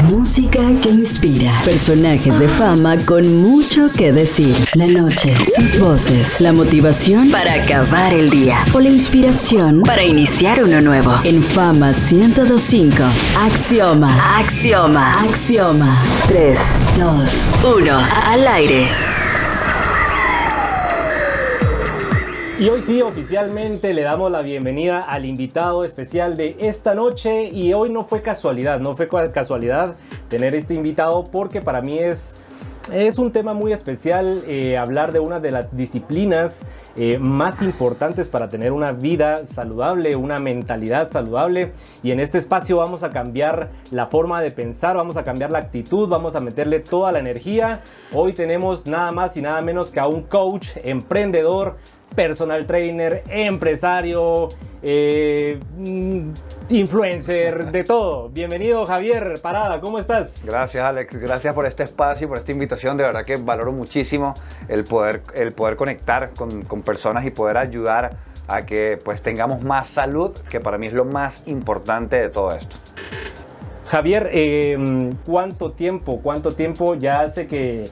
Música que inspira. Personajes de fama con mucho que decir. La noche, sus voces, la motivación para acabar el día o la inspiración para iniciar uno nuevo. En Fama 1025. Axioma. Axioma. Axioma. 3, 2, 1. Al aire. Y hoy sí, oficialmente le damos la bienvenida al invitado especial de esta noche. Y hoy no fue casualidad, no fue casualidad tener este invitado porque para mí es, es un tema muy especial eh, hablar de una de las disciplinas eh, más importantes para tener una vida saludable, una mentalidad saludable. Y en este espacio vamos a cambiar la forma de pensar, vamos a cambiar la actitud, vamos a meterle toda la energía. Hoy tenemos nada más y nada menos que a un coach, emprendedor, personal trainer, empresario, eh, mm, influencer, de todo. Bienvenido Javier Parada, ¿cómo estás? Gracias Alex, gracias por este espacio, por esta invitación. De verdad que valoro muchísimo el poder, el poder conectar con, con personas y poder ayudar a que pues tengamos más salud, que para mí es lo más importante de todo esto. Javier, eh, ¿cuánto tiempo, cuánto tiempo ya hace que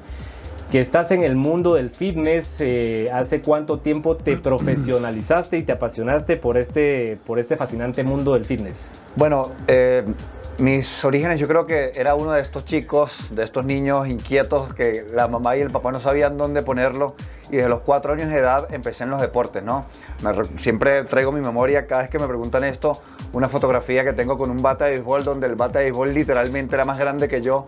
que estás en el mundo del fitness. Eh, ¿Hace cuánto tiempo te profesionalizaste y te apasionaste por este, por este fascinante mundo del fitness? Bueno, eh, mis orígenes yo creo que era uno de estos chicos, de estos niños inquietos que la mamá y el papá no sabían dónde ponerlo y desde los cuatro años de edad empecé en los deportes, ¿no? siempre traigo mi memoria cada vez que me preguntan esto, una fotografía que tengo con un bate de béisbol donde el bate de béisbol literalmente era más grande que yo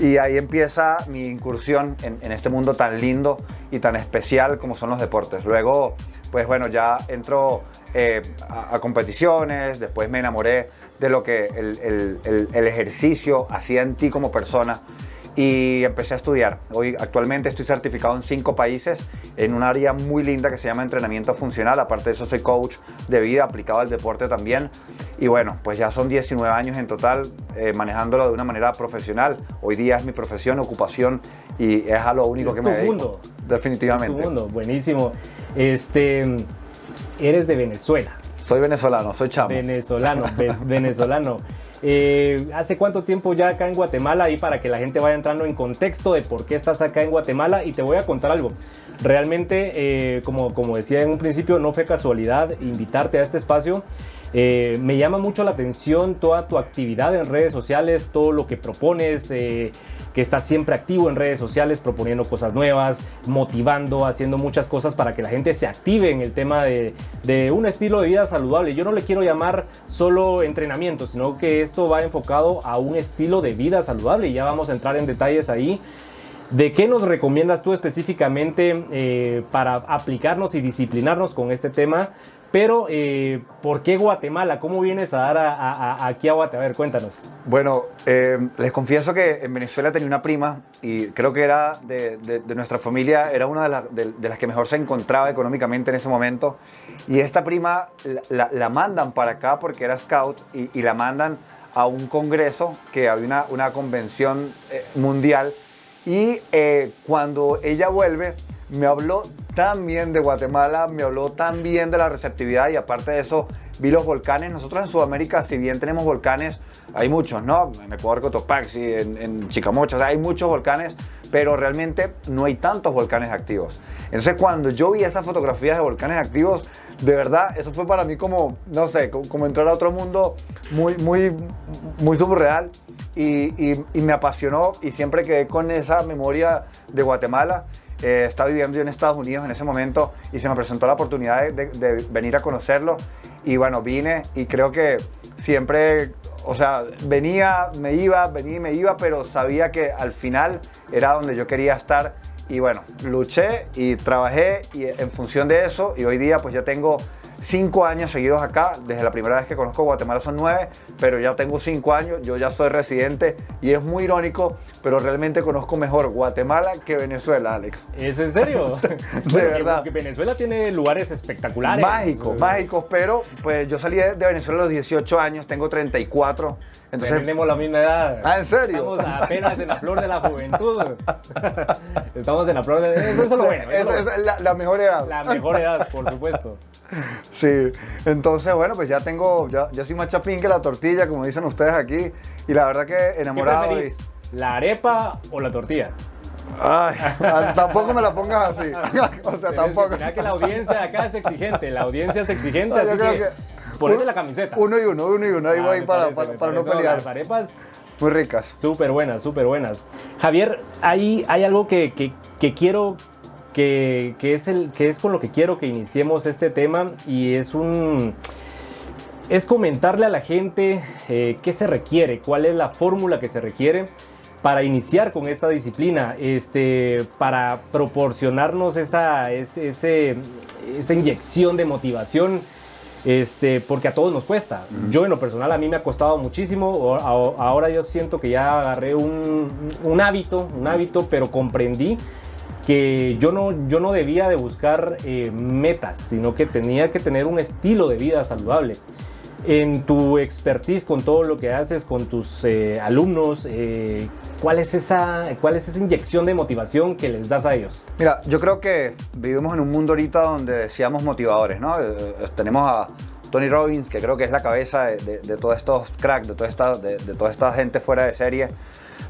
y ahí empieza mi incursión en, este mundo tan lindo y tan especial como son los deportes. Luego, pues bueno, ya entro eh, a, competiciones, después me enamoré de lo que el, el ejercicio hacía en ti como persona y empecé a estudiar. Hoy actualmente estoy certificado en cinco países en un área muy linda que se llama entrenamiento funcional. Aparte de eso soy coach de vida aplicado al deporte también. Y bueno, pues ya son 19 años en total eh, manejándolo de una manera profesional. Hoy día es mi profesión, ocupación y es a lo único que me dedico. Mundo. Definitivamente. Es tu mundo, buenísimo. Este, eres de Venezuela. Soy venezolano, soy chamo. Venezolano, venezolano. Eh, ¿Hace cuánto tiempo ya acá en Guatemala? Y para que la gente vaya entrando en contexto de por qué estás acá en Guatemala. Y te voy a contar algo. Realmente, eh, como, como decía en un principio, no fue casualidad invitarte a este espacio. Eh, me llama mucho la atención toda tu actividad en redes sociales, todo lo que propones que está siempre activo en redes sociales, proponiendo cosas nuevas, motivando, haciendo muchas cosas para que la gente se active en el tema de, un estilo de vida saludable. Yo no le quiero llamar solo entrenamiento, sino que esto va enfocado a un estilo de vida saludable y ya vamos a entrar en detalles ahí. ¿De qué nos recomiendas tú específicamente eh, para aplicarnos y disciplinarnos con este tema pero, eh, ¿por qué Guatemala? ¿Cómo vienes a dar aquí a Guatemala? A ver, cuéntanos. Bueno, eh, les confieso que en Venezuela tenía una prima y creo que era de, nuestra familia, era una de, las que mejor se encontraba económicamente en ese momento. Y esta prima la, mandan para acá porque era scout y, la mandan a un congreso que había una, convención eh, mundial. Y cuando ella vuelve, me habló tan bien de Guatemala, me habló tan bien de la receptividad y aparte de eso vi los volcanes. Nosotros en Sudamérica, si bien tenemos volcanes, hay muchos, ¿no? En Ecuador, Cotopaxi, en, en Chicamocha, hay muchos volcanes, pero realmente no hay tantos volcanes activos. Entonces cuando yo vi esas fotografías de volcanes activos, de verdad, eso fue para mí como, no sé, como, entrar a otro mundo muy, muy, muy surreal. Y, y, y me apasionó y siempre quedé con esa memoria de Guatemala eh, estaba viviendo en Estados Unidos en ese momento y se me presentó la oportunidad de, venir a conocerlo. Y bueno, vine y creo que siempre, o sea, venía, me iba, venía y me iba, pero sabía que al final era donde yo quería estar. Y bueno, luché y trabajé y en función de eso, y hoy día pues ya tengo cinco años seguidos acá. Desde la primera vez que conozco Guatemala son nueve, pero ya tengo cinco años, yo ya soy residente y es muy irónico, pero realmente conozco mejor Guatemala que Venezuela, Alex. ¿Es en serio? de verdad. Porque Venezuela tiene lugares espectaculares. Mágicos, mágicos, pero pues yo salí de Venezuela a los 18 años, tengo 34. Entonces, tenemos la misma edad. Ah, ¿en serio? Estamos apenas en la flor de la juventud. Estamos en la flor de... Eso, es lo bueno. Eso es la, la mejor edad. La mejor edad, por supuesto. Sí, entonces bueno, pues ya tengo, ya, ya soy más chapín que la tortilla, como dicen ustedes aquí, y la verdad que ¿Qué enamorado. y- preferís? ¿La arepa o la tortilla? Ay, tampoco me la pongas así. o sea, tampoco. Mira que la audiencia acá es exigente. La audiencia es exigente, No, yo así creo que, que ponete la camiseta. Uno y uno, uno y uno, ahí Ah, voy para, parece, para, para no pelear. Las arepas Muy ricas. Súper buenas, súper buenas. Javier, hay, hay algo que, que- que quiero, que, que es el, que es con lo que quiero que iniciemos este tema y es un... Es comentarle a la gente eh, qué se requiere, cuál es la fórmula que se requiere para iniciar con esta disciplina, este, para proporcionarnos esa, ese- esa inyección de motivación, este, porque a todos nos cuesta. Yo en lo personal a mí me ha costado muchísimo, ahora yo siento que ya agarré un, un hábito, un hábito, pero comprendí que yo no, yo no debía de buscar eh, metas, sino que tenía que tener un estilo de vida saludable. En tu expertise con todo lo que haces con tus eh, alumnos, eh, ¿cuál, es esa, ¿cuál es esa inyección de motivación que les das a ellos? Mira, yo creo que vivimos en un mundo ahorita donde decíamos motivadores, ¿no? Eh, eh, tenemos a Tony Robbins, que creo que es la cabeza de, todos estos cracks, de toda, esta, de, de toda gente fuera de serie.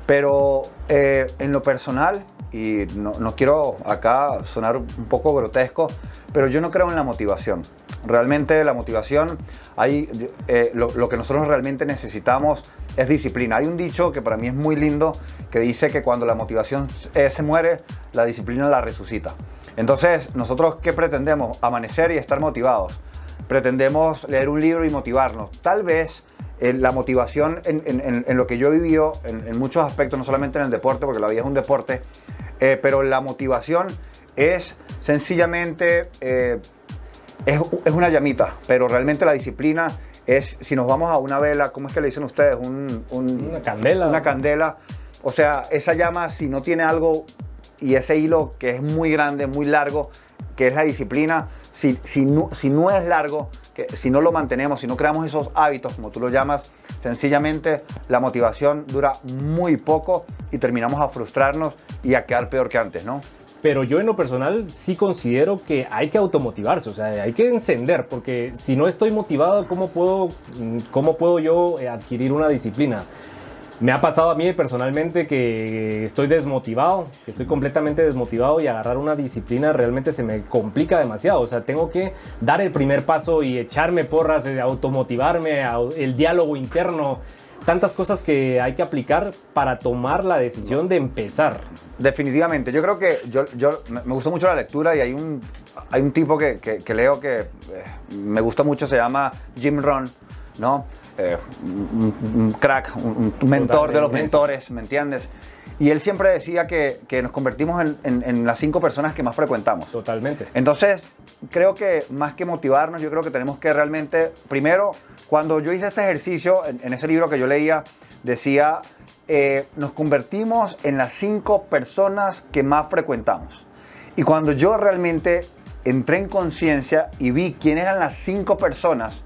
Pero eh, en lo personal, y no, no quiero acá sonar un poco grotesco, pero yo no creo en la motivación. Realmente la motivación, hay, eh, lo, lo que nosotros realmente necesitamos es disciplina. Hay un dicho que para mí es muy lindo que dice que cuando la motivación eh, se muere, la disciplina la resucita. Entonces, nosotros qué pretendemos? Amanecer y estar motivados. Pretendemos leer un libro y motivarnos. Tal vez eh, la motivación en, en- en- lo que yo he vivido, en, en muchos aspectos, no solamente en el deporte, porque la vida es un deporte, eh, pero la motivación es sencillamente, eh, es, es una llamita, pero realmente la disciplina es, si nos vamos a una vela, ¿cómo es que le dicen ustedes? Un- un- Una candela. Una candela. O sea, esa llama, si no tiene algo y ese hilo que es muy grande, muy largo, que es la disciplina, si, si, no, si no es largo, que, si no lo mantenemos, si no creamos esos hábitos, como tú lo llamas, sencillamente la motivación dura muy poco y terminamos a frustrarnos y a quedar peor que antes, ¿no? Pero yo en lo personal sí considero que hay que automotivarse, o sea, hay que encender, porque si no estoy motivado, ¿cómo puedo, cómo puedo yo adquirir una disciplina? Me ha pasado a mí personalmente que estoy desmotivado, que estoy completamente desmotivado y agarrar una disciplina realmente se me complica demasiado. O sea, tengo que dar el primer paso y echarme porras, eh, automotivarme, au- el diálogo interno, tantas cosas que hay que aplicar para tomar la decisión de empezar. Definitivamente, yo creo que yo, me gustó mucho la lectura y hay un, hay un tipo que, que- que leo que eh, me gusta mucho, se llama Jim Rohn, ¿no? Eh, un, crack, un, un mentor de los mentores, ¿me entiendes? Y él siempre decía que, que nos convertimos en, en- en las cinco personas que más frecuentamos. Totalmente. Entonces, creo que más que motivarnos, yo creo que tenemos que realmente, primero, cuando yo hice este ejercicio, en, en ese libro que yo leía, decía, eh, nos convertimos en las cinco personas que más frecuentamos. Y cuando yo realmente entré en conciencia y vi quiénes eran las cinco personas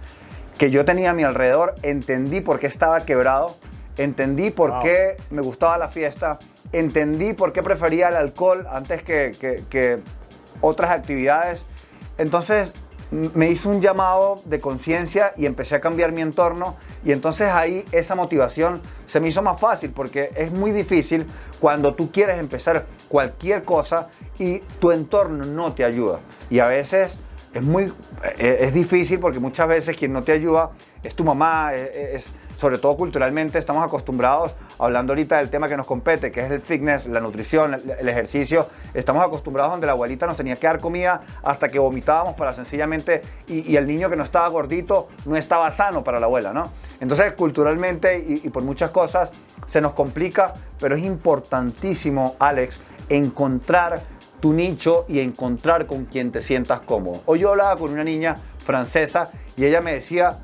que yo tenía a mi alrededor, entendí por qué estaba quebrado, entendí por Wow. qué me gustaba la fiesta, entendí por qué prefería el alcohol antes que, que- que otras actividades. Entonces me hizo un llamado de conciencia y empecé a cambiar mi entorno y entonces ahí esa motivación se me hizo más fácil porque es muy difícil cuando tú quieres empezar cualquier cosa y tu entorno no te ayuda. Y a veces es muy eh, es difícil porque muchas veces quien no te ayuda es tu mamá, es, es- sobre todo culturalmente estamos acostumbrados, hablando ahorita del tema que nos compete, que es el fitness, la nutrición, el, ejercicio, estamos acostumbrados donde la abuelita nos tenía que dar comida hasta que vomitábamos para sencillamente, y, el niño que no estaba gordito no estaba sano para la abuela, ¿no? Entonces culturalmente y por muchas cosas se nos complica, pero es importantísimo, Alex, encontrar tu nicho y encontrar con quien te sientas cómodo. Hoy yo hablaba con una niña francesa y ella me decía,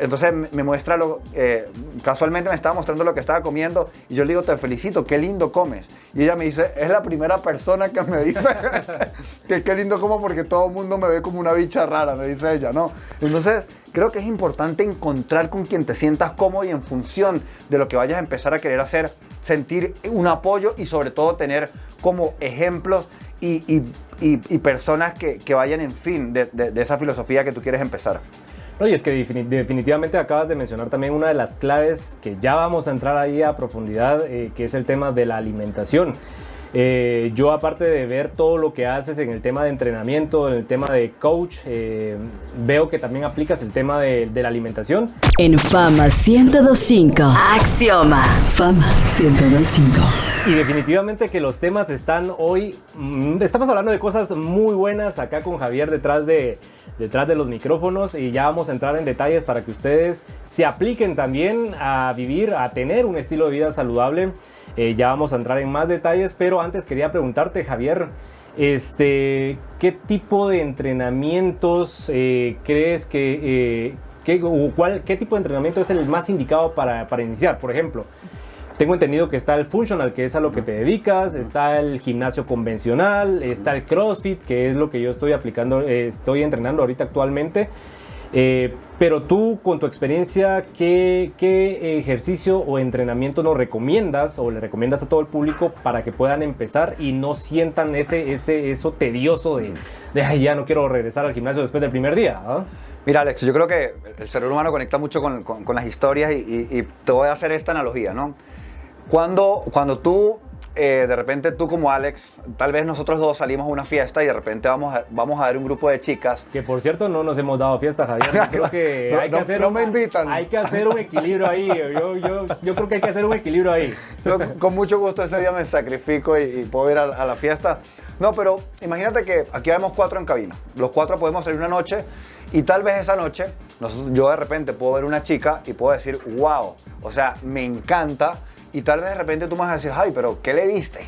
entonces me muestra lo, eh, casualmente me estaba mostrando lo que estaba comiendo y yo le digo, te felicito, qué lindo comes. Y ella me dice, es la primera persona que me dice que qué lindo como porque todo el mundo me ve como una bicha rara, me dice ella, ¿no? Entonces creo que es importante encontrar con quien te sientas cómodo y en función de lo que vayas a empezar a querer hacer, sentir un apoyo y sobre todo tener como ejemplos y, personas que, vayan en fin de esa filosofía que tú quieres empezar. Oye, es que definitivamente acabas de mencionar también una de las claves que ya vamos a entrar ahí a profundidad, eh, que es el tema de la alimentación. Eh, yo aparte de ver todo lo que haces en el tema de entrenamiento, en el tema de coach, eh, veo que también aplicas el tema de, de, la alimentación. En Fama 1025. Axioma. Fama 1025. Y definitivamente que los temas están hoy, mm, estamos hablando de cosas muy buenas acá con Javier detrás de, detrás de los micrófonos y ya vamos a entrar en detalles para que ustedes se apliquen también a vivir, a tener un estilo de vida saludable. Eh, ya vamos a entrar en más detalles, pero antes quería preguntarte, Javier, este, ¿qué tipo de entrenamientos eh, crees que, eh, qué, cuál, qué tipo de entrenamiento es el más indicado para, para iniciar? Por ejemplo, tengo entendido que está el functional, que es a lo que te dedicas, está el gimnasio convencional, está el CrossFit, que es lo que yo estoy aplicando, estoy entrenando ahorita actualmente. Eh, pero tú, con tu experiencia, ¿qué, ejercicio o entrenamiento nos recomiendas o le recomiendas a todo el público para que puedan empezar y no sientan ese, ese, eso tedioso de, de Ay, ya no quiero regresar al gimnasio después del primer día? ¿ah? Mira, Alex, yo creo que el cerebro humano conecta mucho con, con, las historias y, y, te voy a hacer esta analogía, ¿no? Cuando, cuando tú eh, de repente tú como Alex, tal vez nosotros dos salimos a una fiesta y de repente vamos a, vamos a ver un grupo de chicas. Que por cierto no nos hemos dado fiesta, Javier. Creo que hay que hacer no me invitan. Hay que hacer un equilibrio ahí. Yo, yo, yo, creo que hay que hacer un equilibrio ahí. con mucho gusto ese día me sacrifico y, puedo ir a, la fiesta. No, pero imagínate que aquí vemos cuatro en cabina. Los cuatro podemos salir una noche y tal vez esa noche yo de repente puedo ver una chica y puedo decir, wow, o sea, me encanta y tal vez de repente tú vas a decir, ay, pero ¿qué le diste?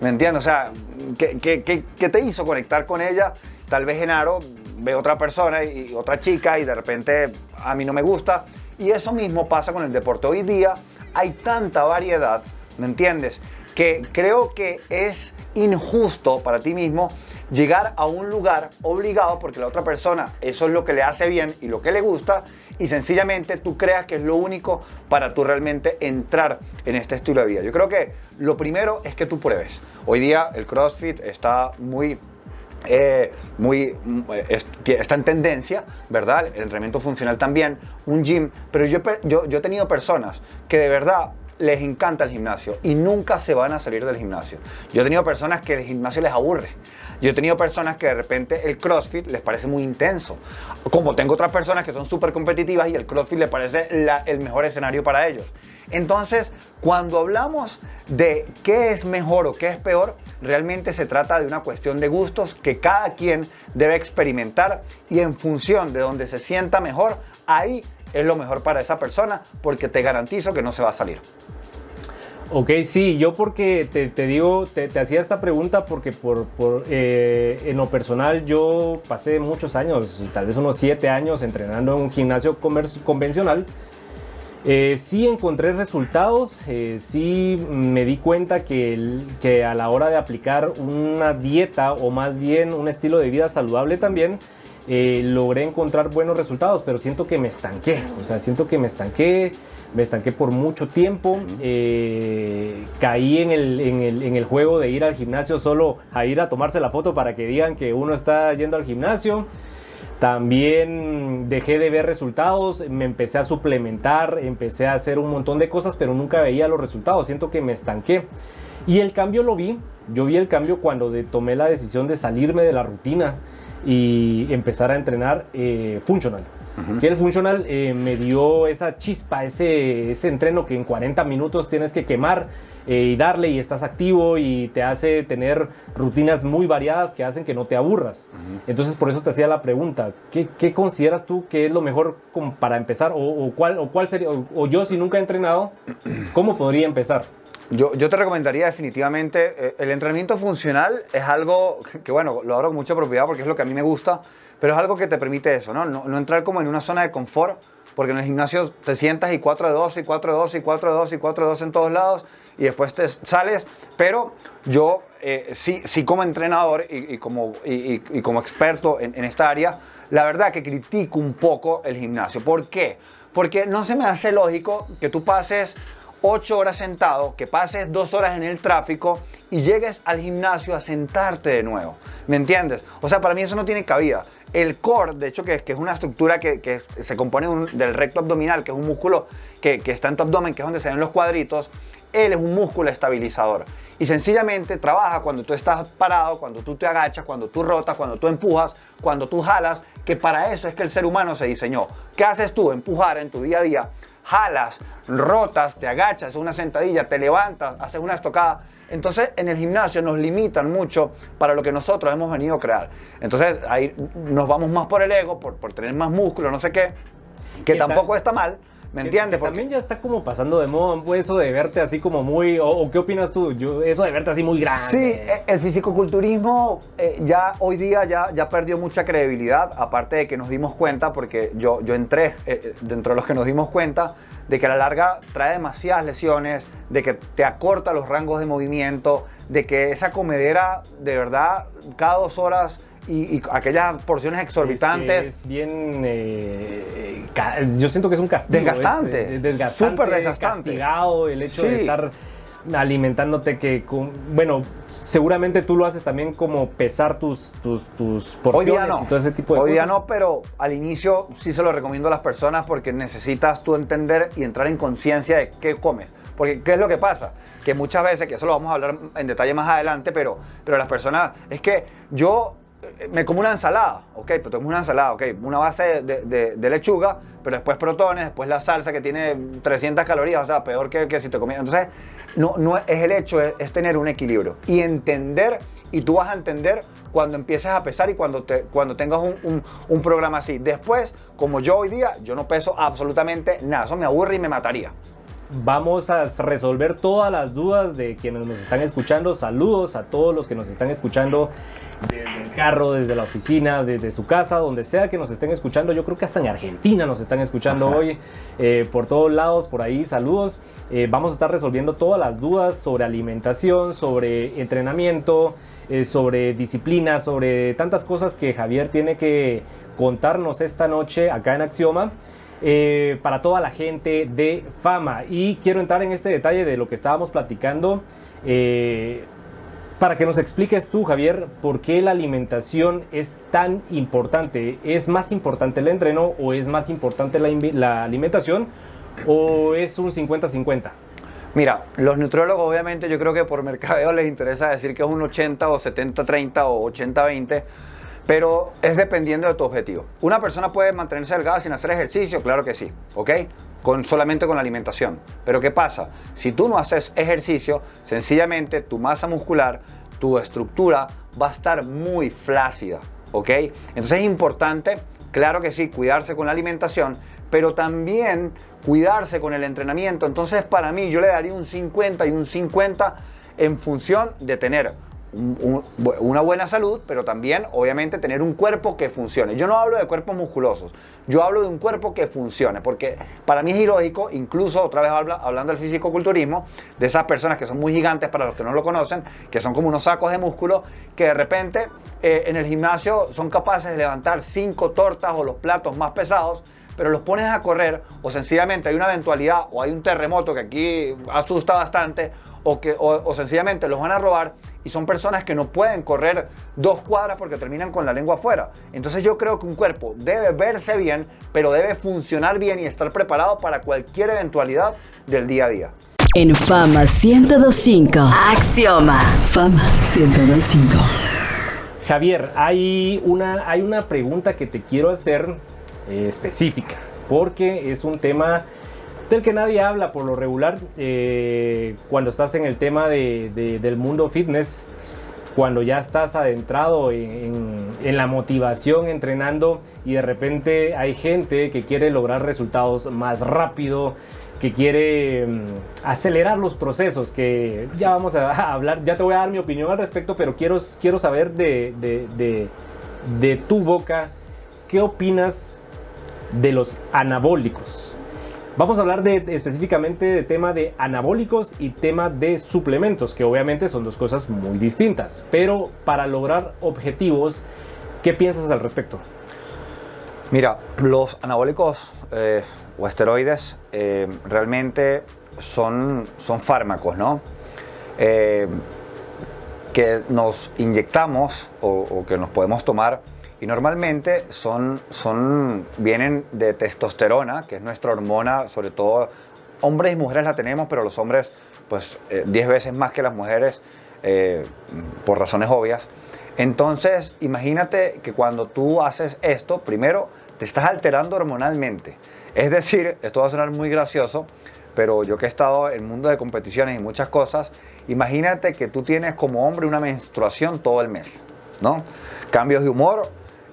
¿Me entiendes? O sea, ¿qué, qué, qué, te hizo conectar con ella? Tal vez Genaro ve otra persona y, otra chica y de repente a mí no me gusta. Y eso mismo pasa con el deporte. Hoy día hay tanta variedad, ¿me entiendes? Que creo que es injusto para ti mismo llegar a un lugar obligado porque la otra persona eso es lo que le hace bien y lo que le gusta y sencillamente tú creas que es lo único para tú realmente entrar en este estilo de vida. Yo creo que lo primero es que tú pruebes. Hoy día el CrossFit está muy eh, muy, está en tendencia, ¿verdad? El entrenamiento funcional también, un gym, pero yo, yo, yo he tenido personas que de verdad les encanta el gimnasio y nunca se van a salir del gimnasio. Yo he tenido personas que el gimnasio les aburre. Yo he tenido personas que de repente el CrossFit les parece muy intenso. Como tengo otras personas que son súper competitivas y el CrossFit les parece el mejor escenario para ellos. Entonces, cuando hablamos de qué es mejor o qué es peor, realmente se trata de una cuestión de gustos que cada quien debe experimentar y en función de donde se sienta mejor, ahí es lo mejor para esa persona porque te garantizo que no se va a salir. Ok, sí, yo porque te, digo, te, hacía esta pregunta porque por, eh, en lo personal yo pasé muchos años, tal vez unos siete años entrenando en un gimnasio convencional. Eh, sí encontré resultados, eh, sí me di cuenta que, que a la hora de aplicar una dieta o más bien un estilo de vida saludable también, logré encontrar buenos resultados, pero siento que me estanqué, o sea, siento que me estanqué me estanqué por mucho tiempo, eh, caí en el, en, el, juego de ir al gimnasio solo a ir a tomarse la foto para que digan que uno está yendo al gimnasio. También dejé de ver resultados, me empecé a suplementar, empecé a hacer un montón de cosas, pero nunca veía los resultados. Siento que me estanqué. Y el cambio lo vi. Yo vi el cambio cuando tomé la decisión de salirme de la rutina y empezar a entrenar eh, funcional que el funcional eh, me dio esa chispa, ese, ese entreno que en 40 minutos tienes que quemar eh, y darle y estás activo y te hace tener rutinas muy variadas que hacen que no te aburras. Entonces por eso te hacía la pregunta, ¿qué, ¿qué, consideras tú que es lo mejor para empezar? O, cuál, o cuál sería, o, yo si nunca he entrenado, ¿cómo podría empezar? Yo, yo, te recomendaría definitivamente, eh, el entrenamiento funcional es algo que, bueno, lo hablo con mucha propiedad porque es lo que a mí me gusta, pero es algo que te permite eso, ¿no? No, entrar como en una zona de confort, porque en el gimnasio te sientas y 4 de 12, y 4 de 12, y 4 de 12, y 4 de 12 en todos lados, y después te sales, pero yo eh, sí, sí como entrenador y, como, y, como experto en, en esta área, la verdad que critico un poco el gimnasio. ¿Por qué? Porque no se me hace lógico que tú pases 8 horas sentado, que pases 2 horas en el tráfico y llegues al gimnasio a sentarte de nuevo. ¿Me entiendes? O sea, para mí eso no tiene cabida. El core, de hecho, que, es una estructura que, se compone del recto abdominal, que es un músculo que, que está en tu abdomen, que es donde se ven los cuadritos, él es un músculo estabilizador. Y sencillamente trabaja cuando tú estás parado, cuando tú te agachas, cuando tú rotas, cuando tú empujas, cuando tú jalas, que para eso es que el ser humano se diseñó. ¿Qué haces tú? Empujar en tu día a día. Jalas, rotas, te agachas, una sentadilla, te levantas, haces una estocada. Entonces en el gimnasio nos limitan mucho para lo que nosotros hemos venido a crear. Entonces ahí nos vamos más por el ego, por, por tener más músculo, no sé qué, que tampoco está mal ¿Me entiendes? También ya está como pasando de moda eso de verte así como muy. O, qué opinas tú? Yo, eso de verte así muy grande. Sí, e, el fisicoculturismo eh, ya hoy día ya, ya perdió mucha credibilidad. Aparte de que nos dimos cuenta, porque yo, yo entré eh, eh, dentro de los que nos dimos cuenta, de que a la larga trae demasiadas lesiones, de que te acorta los rangos de movimiento, de que esa comedera de verdad cada dos horas y, aquellas porciones exorbitantes. Es, bien. Eh, yo siento que es un castigo. Desgastante. Es, desgastante. Súper desgastante. Castigado el hecho de estar alimentándote que bueno seguramente tú lo haces también como pesar tus tus, tus porciones no. y todo ese tipo de Hoy día no pero al inicio sí se lo recomiendo a las personas porque necesitas tú entender y entrar en conciencia de qué comes porque qué es lo que pasa que muchas veces que eso lo vamos a hablar en detalle más adelante pero pero las personas es que yo me como una ensalada, ok, pero tengo una ensalada, ok, una base de, lechuga, pero después protones, después la salsa que tiene 300 calorías, o sea, peor que, que si te comías. Entonces, no, no es el hecho, es, tener un equilibrio y entender, y tú vas a entender cuando empieces a pesar y cuando, te, cuando tengas un, un programa así. Después, como yo hoy día, yo no peso absolutamente nada, eso me aburre y me mataría. Vamos a resolver todas las dudas de quienes nos están escuchando. Saludos a todos los que nos están escuchando desde el carro, desde la oficina, desde su casa, donde sea que nos estén escuchando. Yo creo que hasta en Argentina nos están escuchando hoy, eh, por todos lados, por ahí. Saludos. Eh, vamos a estar resolviendo todas las dudas sobre alimentación, sobre entrenamiento, eh, sobre disciplina, sobre tantas cosas que Javier tiene que contarnos esta noche acá en Axioma. para toda la gente de fama. Y quiero entrar en este detalle de lo que estábamos platicando para que nos expliques tú, Javier, por qué la alimentación es tan importante. ¿Es más importante el entreno o es más importante la, alimentación o es un 50-50? Mira, los nutriólogos obviamente yo creo que por mercadeo les interesa decir que es un 80 o 70-30 o 80-20, pero es dependiendo de tu objetivo. Una persona puede mantenerse delgada sin hacer ejercicio, claro que sí, ¿ok? Con, solamente con la alimentación. Pero ¿qué pasa? Si tú no haces ejercicio, sencillamente tu masa muscular, tu estructura va a estar muy flácida, ¿ok? Entonces es importante, claro que sí, cuidarse con la alimentación, pero también cuidarse con el entrenamiento. Entonces para mí yo le daría un 50 y un 50 en función de tener una buena salud, pero también obviamente tener un cuerpo que funcione. Yo no hablo de cuerpos musculosos, yo hablo de un cuerpo que funcione, porque para mí es ilógico, incluso otra vez hablando del fisicoculturismo, de esas personas que son muy gigantes para los que no lo conocen, que son como unos sacos de músculo, que de repente eh, en el gimnasio son capaces de levantar cinco tortas o los platos más pesados, pero los pones a correr o sencillamente hay una eventualidad o hay un terremoto que aquí asusta bastante o que o sencillamente los van a robar y son personas que no pueden correr dos cuadras porque terminan con la lengua afuera. Entonces yo creo que un cuerpo debe verse bien, pero debe funcionar bien y estar preparado para cualquier eventualidad del día a día. En Fama 1025, Axioma. Fama 1025. Javier, hay una, hay una pregunta que te quiero hacer eh, específica, porque es un tema del que nadie habla por lo regular eh, cuando estás en el tema del mundo fitness, cuando ya estás adentrado en, la motivación entrenando y de repente hay gente que quiere lograr resultados más rápido, que quiere mm, acelerar los procesos, que ya vamos a hablar, ya te voy a dar mi opinión al respecto, pero quiero, quiero saber de, de tu boca, ¿qué opinas de los anabólicos. Vamos a hablar de, específicamente de tema de anabólicos y tema de suplementos, que obviamente son dos cosas muy distintas. Pero para lograr objetivos, ¿qué piensas al respecto? Mira, los anabólicos eh, o esteroides eh, realmente son, son fármacos, ¿no? Eh, que nos inyectamos o, que nos podemos tomar y normalmente son, son, vienen de testosterona, que es nuestra hormona, sobre todo hombres y mujeres la tenemos, pero los hombres pues 10 veces más que las mujeres por razones obvias. Entonces, imagínate que cuando tú haces esto, primero te estás alterando hormonalmente. Es decir, esto va a sonar muy gracioso, pero yo que he estado en el mundo de competiciones y muchas cosas, imagínate que tú tienes como hombre una menstruación todo el mes, ¿no? Cambios de humor,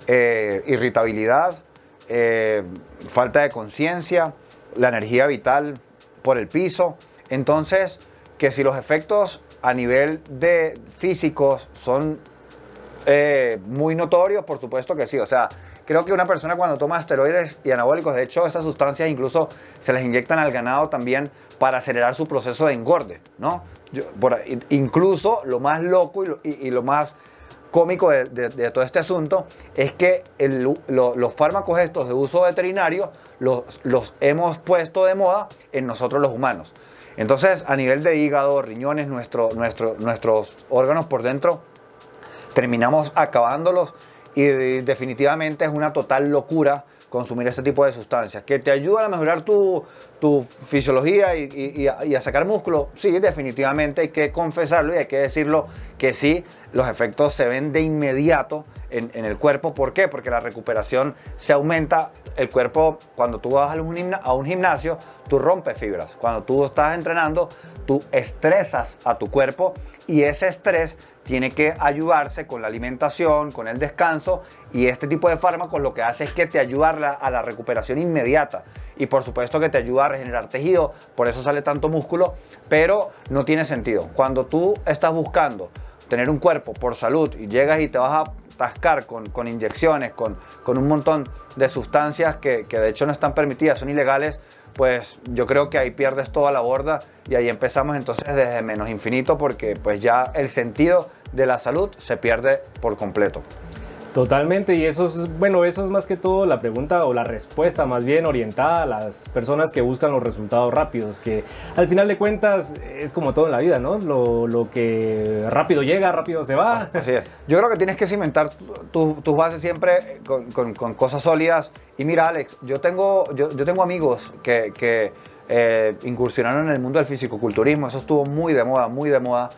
eh, irritabilidad, eh, falta de conciencia, la energía vital por el piso. Entonces, que si los efectos a nivel de físicos son eh, muy notorios, por supuesto que sí. O sea, creo que una persona cuando toma esteroides y anabólicos, de hecho, estas sustancias incluso se les inyectan al ganado también para acelerar su proceso de engorde, ¿no? incluso lo más loco y lo, más cómico de, todo este asunto es que los fármacos estos de uso veterinario los, los hemos puesto de moda en nosotros los humanos. Entonces, a nivel de hígado, riñones, nuestro, nuestro, nuestros órganos por dentro, terminamos acabándolos y definitivamente es una total locura consumir este tipo de sustancias. ¿Que te ayudan a mejorar tu, fisiología y, a, sacar músculo? Sí, definitivamente hay que confesarlo y hay que decirlo que sí, los efectos se ven de inmediato en, el cuerpo. ¿Por qué? Porque la recuperación se aumenta. El cuerpo, cuando tú vas a un, a un gimnasio, tú rompes fibras. Cuando tú estás entrenando, tú estresas a tu cuerpo y ese estrés tiene que ayudarse con la alimentación, con el descanso y este tipo de fármacos lo que hace es que te ayuda a la recuperación inmediata y por supuesto que te ayuda a regenerar tejido, por eso sale tanto músculo, pero no tiene sentido. Cuando tú estás buscando tener un cuerpo por salud y llegas y te vas a atascar con, inyecciones, con, un montón de sustancias que de hecho no están permitidas, son ilegales, pues yo creo que ahí pierdes toda la borda y ahí empezamos entonces desde menos infinito porque pues ya el sentido de la salud se pierde por completo. Totalmente, y eso es, bueno, eso es más que todo la pregunta o la respuesta más bien orientada a las personas que buscan los resultados rápidos, que al final de cuentas es como todo en la vida, ¿no? Lo, que rápido llega, rápido se va. Así es. Yo creo que tienes que cimentar tus bases siempre con, cosas sólidas. Y mira, Alex, yo tengo, yo, tengo amigos que, eh, incursionaron en el mundo del fisicoculturismo, eso estuvo muy de moda, muy de moda.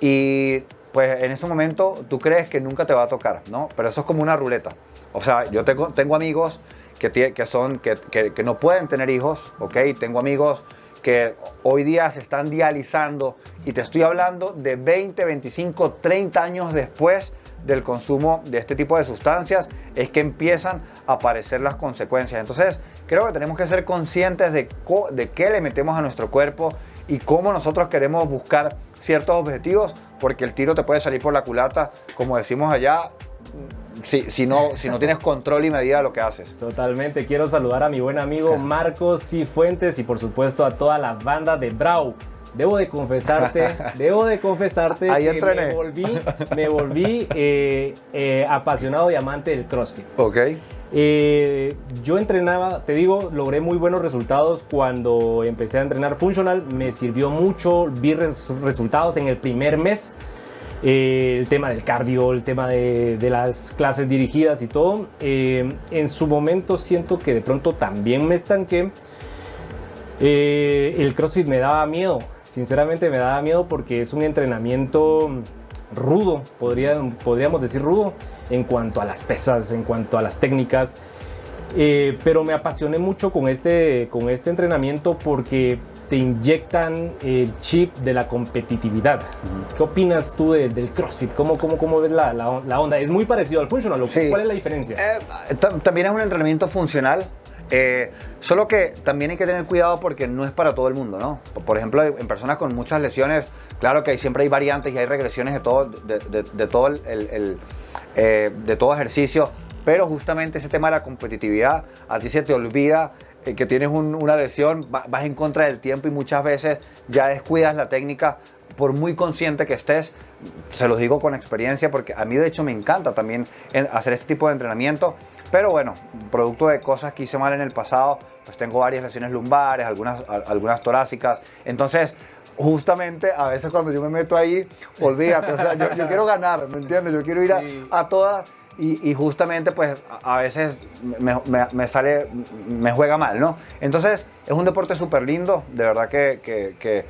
Y pues en ese momento tú crees que nunca te va a tocar, ¿no? Pero eso es como una ruleta. O sea, yo tengo, amigos que, que, son, que, no pueden tener hijos, ¿ok? Tengo amigos que hoy día se están dializando y te estoy hablando de 20, 25, 30 años después del consumo de este tipo de sustancias es que empiezan a aparecer las consecuencias. Entonces, creo que tenemos que ser conscientes de qué le metemos a nuestro cuerpo y cómo nosotros queremos buscar ciertos objetivos, porque el tiro te puede salir por la culata, como decimos allá, si, si, no, si no tienes control y medida de lo que haces. Totalmente. Quiero saludar a mi buen amigo Marcos Cifuentes y por supuesto a toda la banda de Brau. Debo de confesarte, debo de confesarte que me volví, me volví eh, eh, apasionado y amante del CrossFit. Ok. Eh, yo entrenaba, te digo, logré muy buenos resultados cuando empecé a entrenar funcional. Me sirvió mucho, vi resultados en el primer mes. Eh, el tema del cardio, el tema de, las clases dirigidas y todo. Eh, en su momento siento que de pronto también me estanqué. el CrossFit me daba miedo, sinceramente me daba miedo porque es un entrenamiento rudo, podríamos decir rudo en cuanto a las pesas, en cuanto a las técnicas. Eh, pero me apasioné mucho con este, con este entrenamiento porque te inyectan el chip de la competitividad. ¿Qué opinas tú del CrossFit? ¿Cómo, cómo, cómo ves la, la, onda? Es muy parecido al funcional. ¿Cuál es la diferencia? Eh, también es un entrenamiento funcional. Eh, solo que también hay que tener cuidado porque no es para todo el mundo, ¿no? Por ejemplo, en personas con muchas lesiones, claro que siempre hay variantes y hay regresiones de todo, de, todo el, eh, de todo ejercicio, pero justamente ese tema de la competitividad, a ti se te olvida eh, que tienes una lesión, vas en contra del tiempo y muchas veces ya descuidas la técnica por muy consciente que estés, se los digo con experiencia porque a mí de hecho me encanta también hacer este tipo de entrenamiento, pero bueno, producto de cosas que hice mal en el pasado, pues tengo varias lesiones lumbares, algunas, algunas torácicas, entonces justamente a veces cuando yo me meto ahí, olvídate, o sea, yo, quiero ganar, ¿me entiendes? Yo quiero ir a, a todas y, justamente pues a veces me, me, sale, me juega mal, ¿no? Entonces es un deporte súper lindo, de verdad que, que,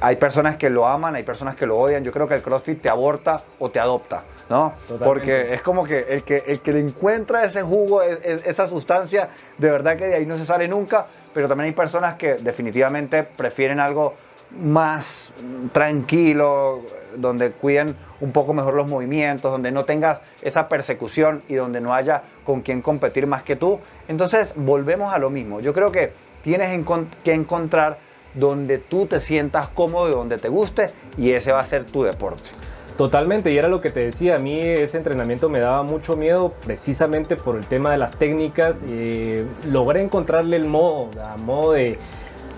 hay personas que lo aman, hay personas que lo odian, yo creo que el CrossFit te aborta o te adopta, ¿no? Porque es como que el, que el que le encuentra ese jugo, esa sustancia, de verdad que de ahí no se sale nunca, pero también hay personas que definitivamente prefieren algo más tranquilo, donde cuiden un poco mejor los movimientos, donde no tengas esa persecución y donde no haya con quien competir más que tú. Entonces volvemos a lo mismo. Yo creo que tienes que encontrar donde tú te sientas cómodo y donde te guste y ese va a ser tu deporte. Totalmente, y era lo que te decía, a mí ese entrenamiento me daba mucho miedo precisamente por el tema de las técnicas. Eh, logré encontrarle el modo, a modo de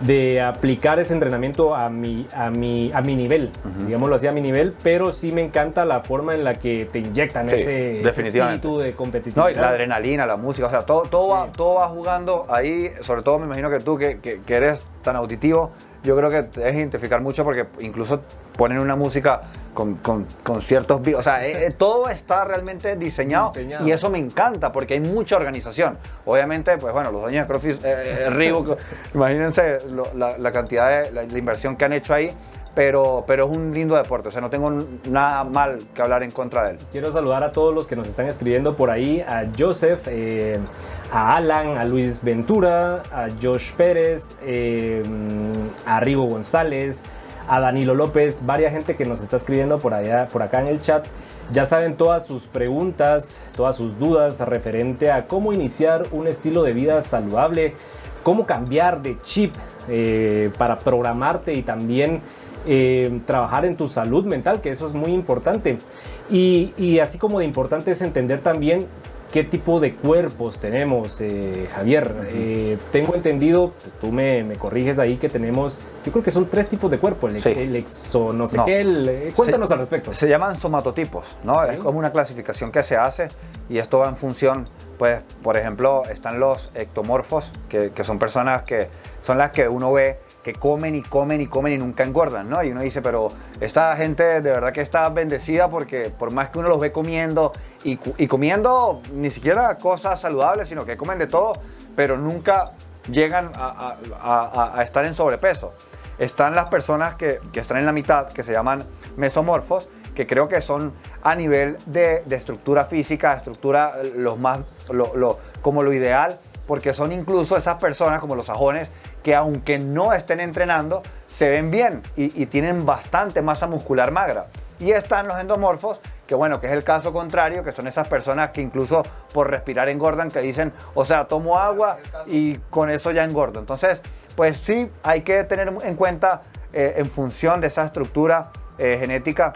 de aplicar ese entrenamiento a mi, a mi, a mi nivel, digámoslo así, a mi nivel, pero sí me encanta la forma en la que te inyectan ese, espíritu de competitividad. No, la adrenalina, la música, o sea, todo, todo, va, todo va jugando ahí, sobre todo me imagino que tú que, que, que eres tan auditivo, yo creo que es identificar mucho porque incluso ponen una música con, con, con ciertos... O sea, eh, eh, todo está realmente diseñado, y eso me encanta porque hay mucha organización. Obviamente, pues bueno, los dueños de CrossFit, eh, Reebok, imagínense la, la, cantidad de la, inversión que han hecho ahí. Pero, pero, es un lindo deporte, o sea, no tengo nada mal que hablar en contra de él. Quiero saludar a todos los que nos están escribiendo por ahí, a Joseph, a Alan, a Luis Ventura, a Josh Pérez, a Rigo González, a Danilo López, varias gente que nos está escribiendo por allá, por acá en el chat. Ya saben todas sus preguntas, todas sus dudas referente a cómo iniciar un estilo de vida saludable, cómo cambiar de chip eh, para programarte y también eh, trabajar en tu salud mental, que eso es muy importante. Y, y así como de importante es entender también qué tipo de cuerpos tenemos, eh, Javier. Eh, tengo entendido, pues tú me, corriges ahí, que tenemos, yo creo que son tres tipos de cuerpo, el, exo, no sé qué, eh, cuéntanos al respecto. Se llaman somatotipos, ¿no? Es como una clasificación que se hace y esto va en función, pues, por ejemplo, están los ectomorfos, que, que son personas que son las que uno ve que comen y comen y comen y nunca engordan, ¿no? Y uno dice, pero esta gente de verdad que está bendecida porque por más que uno los ve comiendo y, comiendo ni siquiera cosas saludables, sino que comen de todo, pero nunca llegan a, estar en sobrepeso. Están las personas que, están en la mitad, que se llaman mesomorfos, que creo que son a nivel de, estructura física, estructura los más, como lo ideal, porque son incluso esas personas como los sajones que aunque no estén entrenando, se ven bien y, tienen bastante masa muscular magra. Y están los endomorfos, que bueno, que es el caso contrario, que son esas personas que incluso por respirar engordan, que dicen, o sea, tomo agua y con eso ya engordo. Entonces, pues sí, hay que tener en cuenta eh, en función de esa estructura eh, genética,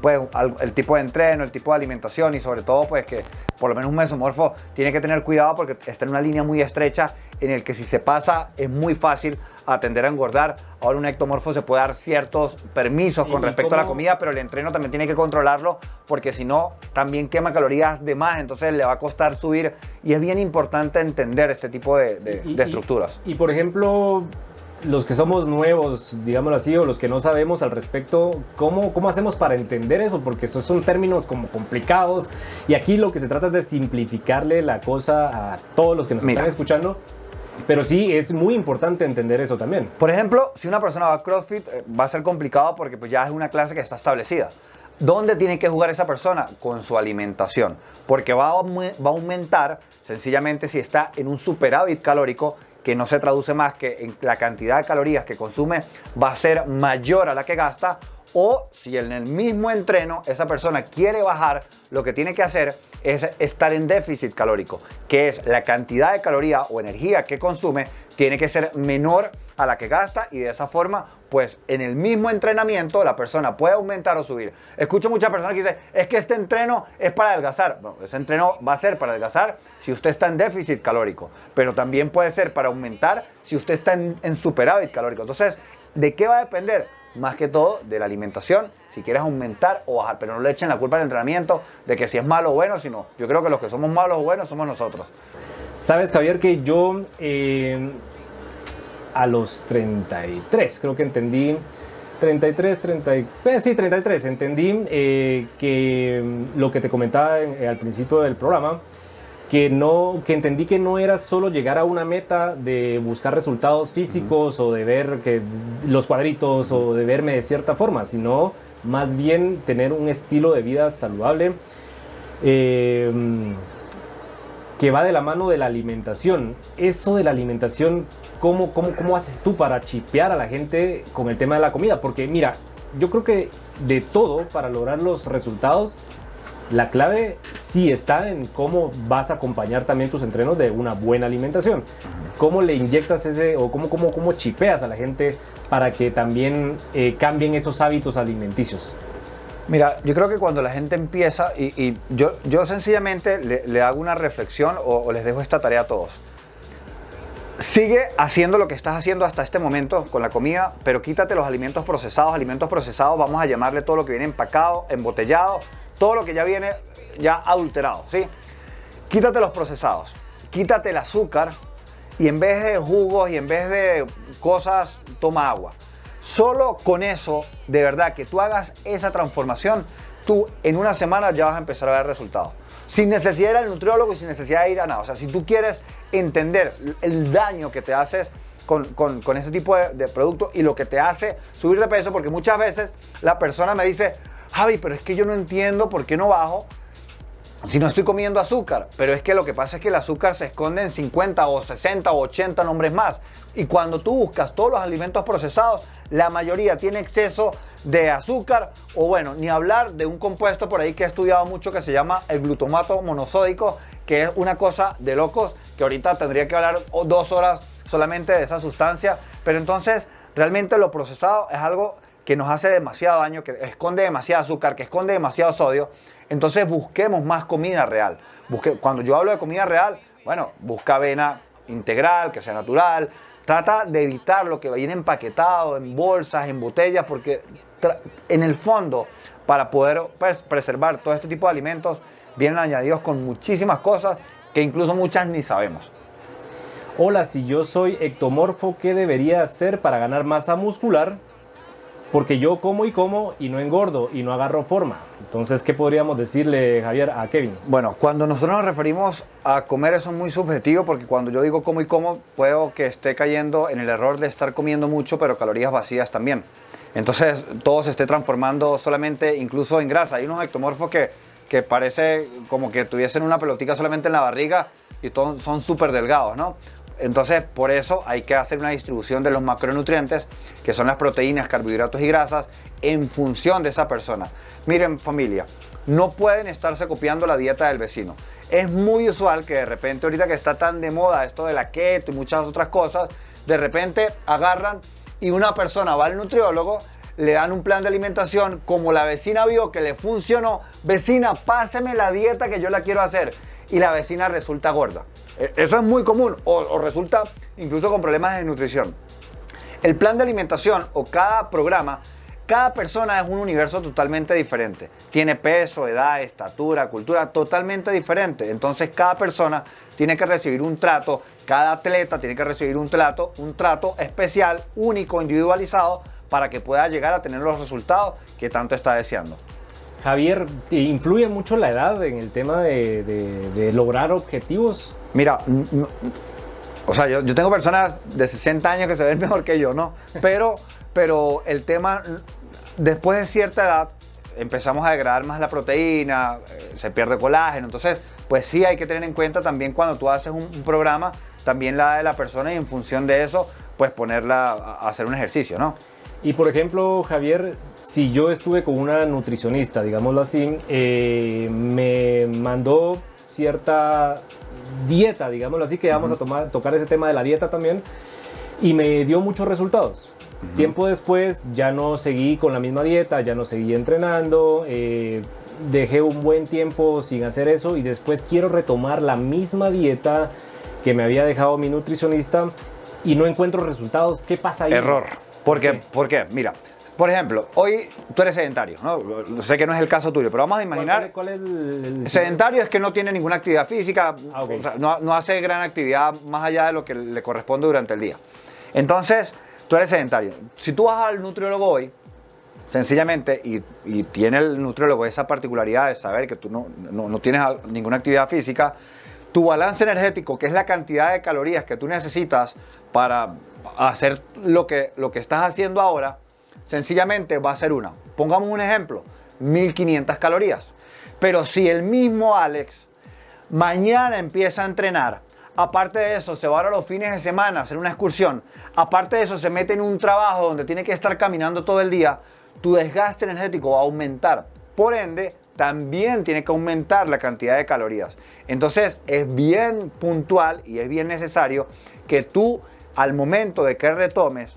pues el tipo de entreno, el tipo de alimentación y sobre todo pues que por lo menos un mesomorfo tiene que tener cuidado porque está en una línea muy estrecha en el que si se pasa es muy fácil atender a engordar. Ahora un ectomorfo se puede dar ciertos permisos con respecto a la comida, pero el entreno también tiene que controlarlo porque si no también quema calorías de más, entonces le va a costar subir y es bien importante entender este tipo de, estructuras. y por ejemplo, los que somos nuevos, digámoslo así, o los que no sabemos al respecto, ¿cómo, cómo hacemos para entender eso? Porque esos son términos como complicados y aquí lo que se trata es de simplificarle la cosa a todos los que nos están escuchando. Pero sí, es muy importante entender eso también. Por ejemplo, si una persona va a CrossFit, eh, va a ser complicado porque pues ya es una clase que está establecida. ¿Dónde tiene que jugar esa persona? Con su alimentación. Porque va a, va a aumentar sencillamente si está en un superávit calórico que no se traduce más que en la cantidad de calorías que consume va a ser mayor a la que gasta o si en el mismo entreno esa persona quiere bajar, lo que tiene que hacer es estar en déficit calórico, que es la cantidad de caloría o energía que consume tiene que ser menor a la que gasta y de esa forma pues en el mismo entrenamiento la persona puede aumentar o subir. Escucho muchas personas que dicen, es que este entreno es para adelgazar. Bueno, ese entreno va a ser para adelgazar si usted está en déficit calórico, pero también puede ser para aumentar si usted está en, en superávit calórico. Entonces, ¿de qué va a depender? Más que todo de la alimentación, si quieres aumentar o bajar, pero no le echen la culpa al entrenamiento de que si es malo o bueno, sino yo creo que los que somos malos o buenos somos nosotros. Sabes, Javier, que yo eh, a los 33, creo que entendí, 33, 30, eh, sí, 33, entendí eh, que mm, lo que te comentaba en- al principio del programa, que no que entendí que no era solo llegar a una meta de buscar resultados físicos o de ver que los cuadritos o de verme de cierta forma, sino más bien tener un estilo de vida saludable eh, que va de la mano de la alimentación. Eso de la alimentación, ¿cómo, cómo, cómo haces tú para chipear a la gente con el tema de la comida? Porque mira, yo creo que de todo para lograr los resultados, la clave sí está en cómo vas a acompañar también tus entrenos de una buena alimentación. ¿Cómo le inyectas ese o cómo, cómo, cómo chipeas a la gente para que también eh, cambien esos hábitos alimenticios? Mira, yo creo que cuando la gente empieza, y, yo, yo sencillamente le, hago una reflexión o les dejo esta tarea a todos. Sigue haciendo lo que estás haciendo hasta este momento con la comida, pero quítate los alimentos procesados. Alimentos procesados, vamos a llamarle todo lo que viene empacado, embotellado, todo lo que ya viene ya adulterado, ¿sí? Quítate los procesados, quítate el azúcar y en vez de jugos y en vez de cosas, toma agua. Solo con eso, de verdad, que tú hagas esa transformación, tú en una semana ya vas a empezar a ver resultados. Sin necesidad de ir al nutriólogo y sin necesidad de ir a nada. O sea, si tú quieres entender el daño que te haces con, con, con ese tipo de, de producto y lo que te hace subir de peso, porque muchas veces la persona me dice, Javi, pero es que yo no entiendo por qué no bajo si no estoy comiendo azúcar, pero es que lo que pasa es que el azúcar se esconde en 50 o 60 o 80 nombres más. Y cuando tú buscas todos los alimentos procesados, la mayoría tiene exceso de azúcar o bueno, ni hablar de un compuesto por ahí que he estudiado mucho que se llama el glutamato monosódico, que es una cosa de locos, que ahorita tendría que hablar dos horas solamente de esa sustancia, pero entonces realmente lo procesado es algo que nos hace demasiado daño, que esconde demasiado azúcar, que esconde demasiado sodio. Entonces busquemos más comida real. Busque, cuando yo hablo de comida real, bueno, busca avena integral, que sea natural. Trata de evitar lo que viene empaquetado en bolsas, en botellas, porque en el fondo, para poder pues, preservar todo este tipo de alimentos, vienen añadidos con muchísimas cosas que incluso muchas ni sabemos. Hola, si yo soy ectomorfo, ¿qué debería hacer para ganar masa muscular? Porque yo como y como y no engordo y no agarro forma. Entonces, ¿qué podríamos decirle, Javier, a Kevin? Bueno, cuando nosotros nos referimos a comer eso es muy subjetivo porque cuando yo digo como y como, puedo que esté cayendo en el error de estar comiendo mucho, pero calorías vacías también. Entonces todo se esté transformando solamente incluso en grasa. Hay unos ectomorfos que, que parece como que tuviesen una pelotica solamente en la barriga y son súper delgados, ¿no? Entonces, por eso hay que hacer una distribución de los macronutrientes, que son las proteínas, carbohidratos y grasas, en función de esa persona. Miren, familia, no pueden estarse copiando la dieta del vecino. Es muy usual que de repente, ahorita que está tan de moda esto de la keto y muchas otras cosas, de repente agarran y una persona va al nutriólogo, le dan un plan de alimentación, como la vecina vio que le funcionó, vecina, páseme la dieta que yo la quiero hacer. Y la vecina resulta gorda. Eh, Eso es muy común, o resulta incluso con problemas de nutrición. El plan de alimentación o cada programa, cada persona es un universo totalmente diferente. Tiene peso, edad, estatura, cultura totalmente diferente. Entonces cada persona tiene que recibir un trato, cada atleta tiene que recibir un trato, un trato especial, único, individualizado para que pueda llegar a tener los resultados que tanto está deseando. Javier, ¿te influye mucho la edad en el tema de, lograr objetivos? Mira, o sea, yo, tengo personas de 60 años que se ven mejor que yo, ¿no? Pero, pero el tema, después de cierta edad, empezamos a degradar más la proteína, eh, se pierde colágeno, entonces, pues sí hay que tener en cuenta también cuando tú haces un, un programa, también la edad de la persona y en función de eso, pues ponerla a hacer un ejercicio, ¿no? Y por ejemplo, Javier, si yo estuve con una nutricionista, digámoslo así, eh, me mandó cierta dieta, digámoslo así, que vamos a tomar, tocar ese tema de la dieta también, y me dio muchos resultados. Tiempo después ya no seguí con la misma dieta, ya no seguí entrenando, eh, dejé un buen tiempo sin hacer eso y después quiero retomar la misma dieta que me había dejado mi nutricionista y no encuentro resultados. ¿Qué pasa ahí? Error. ¿Por qué? qué? ¿Por qué? Mira, por ejemplo, hoy tú eres sedentario, ¿no? Sé que no es el caso tuyo, pero vamos a ¿Cuál- imaginar... ¿Cuál, es el, el- Sedentario es que no tiene ninguna actividad física, Ah, ok. o sea, no, no hace gran actividad más allá de lo que le corresponde durante el día. Entonces, tú eres sedentario. Si tú vas al nutriólogo hoy, sencillamente, y, y tiene el nutriólogo esa particularidad de saber que tú no, no- no tienes ninguna actividad física, tu balance energético, que es la cantidad de calorías que tú necesitas para hacer lo que, lo que estás haciendo ahora, sencillamente va a ser una. Pongamos un ejemplo, 1500 calorías. Pero si el mismo Alex mañana empieza a entrenar, aparte de eso se va ahora los fines de semana a hacer una excursión, aparte de eso se mete en un trabajo donde tiene que estar caminando todo el día, tu desgaste energético va a aumentar. Por ende, también tiene que aumentar la cantidad de calorías. Entonces es bien puntual y es bien necesario que tú al momento de que retomes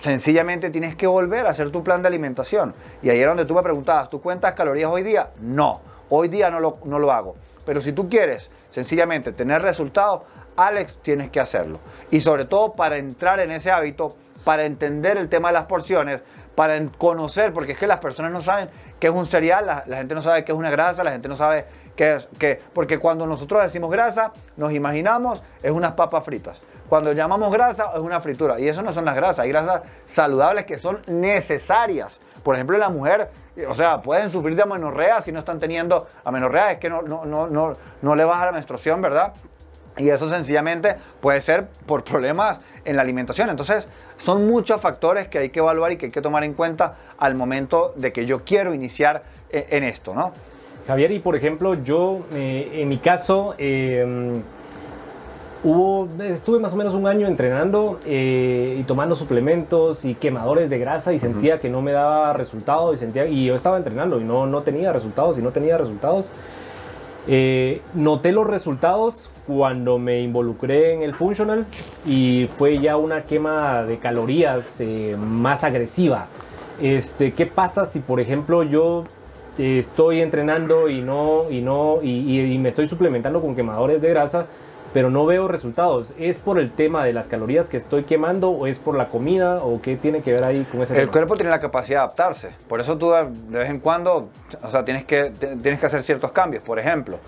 sencillamente tienes que volver a hacer tu plan de alimentación. Y ahí era donde tú me preguntabas, ¿tú cuentas calorías hoy día? No, hoy día no lo, no lo hago. Pero si tú quieres sencillamente tener resultados, Alex, tienes que hacerlo. Y sobre todo para entrar en ese hábito, para entender el tema de las porciones, para conocer, porque es que las personas no saben qué es un cereal, la gente no sabe qué es una grasa, la gente no sabe qué, porque cuando nosotros decimos grasa, nos imaginamos es unas papas fritas. Cuando llamamos grasa, es una fritura. Y eso no son las grasas, hay grasas saludables que son necesarias. Por ejemplo, la mujer, o sea, pueden sufrir de amenorrea si no están teniendo amenorrea, es que no, no, no, no, no le baja la menstruación, ¿verdad? Y eso sencillamente puede ser por problemas en la alimentación. Entonces, son muchos factores que hay que evaluar y que hay que tomar en cuenta al momento de que yo quiero iniciar eh, en esto, ¿no? Javier, y por ejemplo, yo, eh, en mi caso, eh, hubo, estuve más o menos un año entrenando eh, y tomando suplementos y quemadores de grasa y sentía que no me daba resultados y sentía, y yo estaba entrenando y no, no tenía resultados y no tenía resultados. Eh, noté los resultados cuando me involucré en el funcional y fue ya una quema de calorías eh, más agresiva. Este, ¿Qué pasa si, por ejemplo, yo estoy entrenando y no y no y, y- me estoy suplementando con quemadores de grasa, pero no veo resultados? ¿Es por el tema de las calorías que estoy quemando o es por la comida o qué tiene que ver ahí con ese El tema? cuerpo tiene la capacidad de adaptarse. Por eso tú de vez en cuando, o sea, tienes que, tienes que hacer ciertos cambios. Por ejemplo,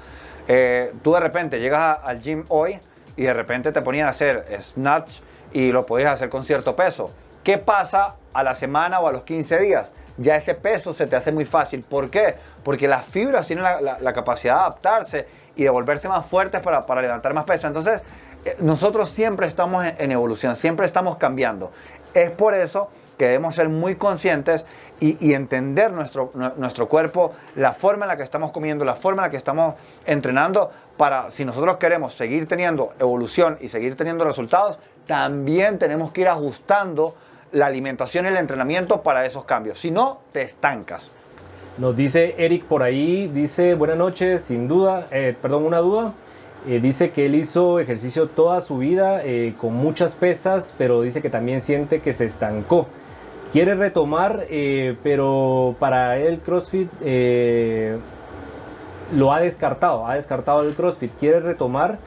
eh, tú de repente llegas a- al gym hoy y de repente te ponían a hacer snatch y lo podías hacer con cierto peso. ¿Qué pasa a la semana o a los 15 días? Ya ese peso se te hace muy fácil. ¿Por qué? Porque las fibras tienen la, capacidad de adaptarse y de volverse más fuertes para, levantar más peso. Entonces, eh, nosotros siempre estamos en, evolución, siempre estamos cambiando. Es por eso que debemos ser muy conscientes y, y entender nuestro, nu- nuestro cuerpo, la forma en la que estamos comiendo, la forma en la que estamos entrenando, para si nosotros queremos seguir teniendo evolución y seguir teniendo resultados, también tenemos que ir ajustando la alimentación y el entrenamiento para esos cambios. Si no, te estancas. Nos dice Eric por ahí, dice buenas noches, sin duda, eh, perdón, una duda. Eh, dice que él hizo ejercicio toda su vida eh, con muchas pesas, pero dice que también siente que se estancó. Quiere retomar, pero para él CrossFit lo ha descartado, ha descartado el CrossFit. Quiere retomar,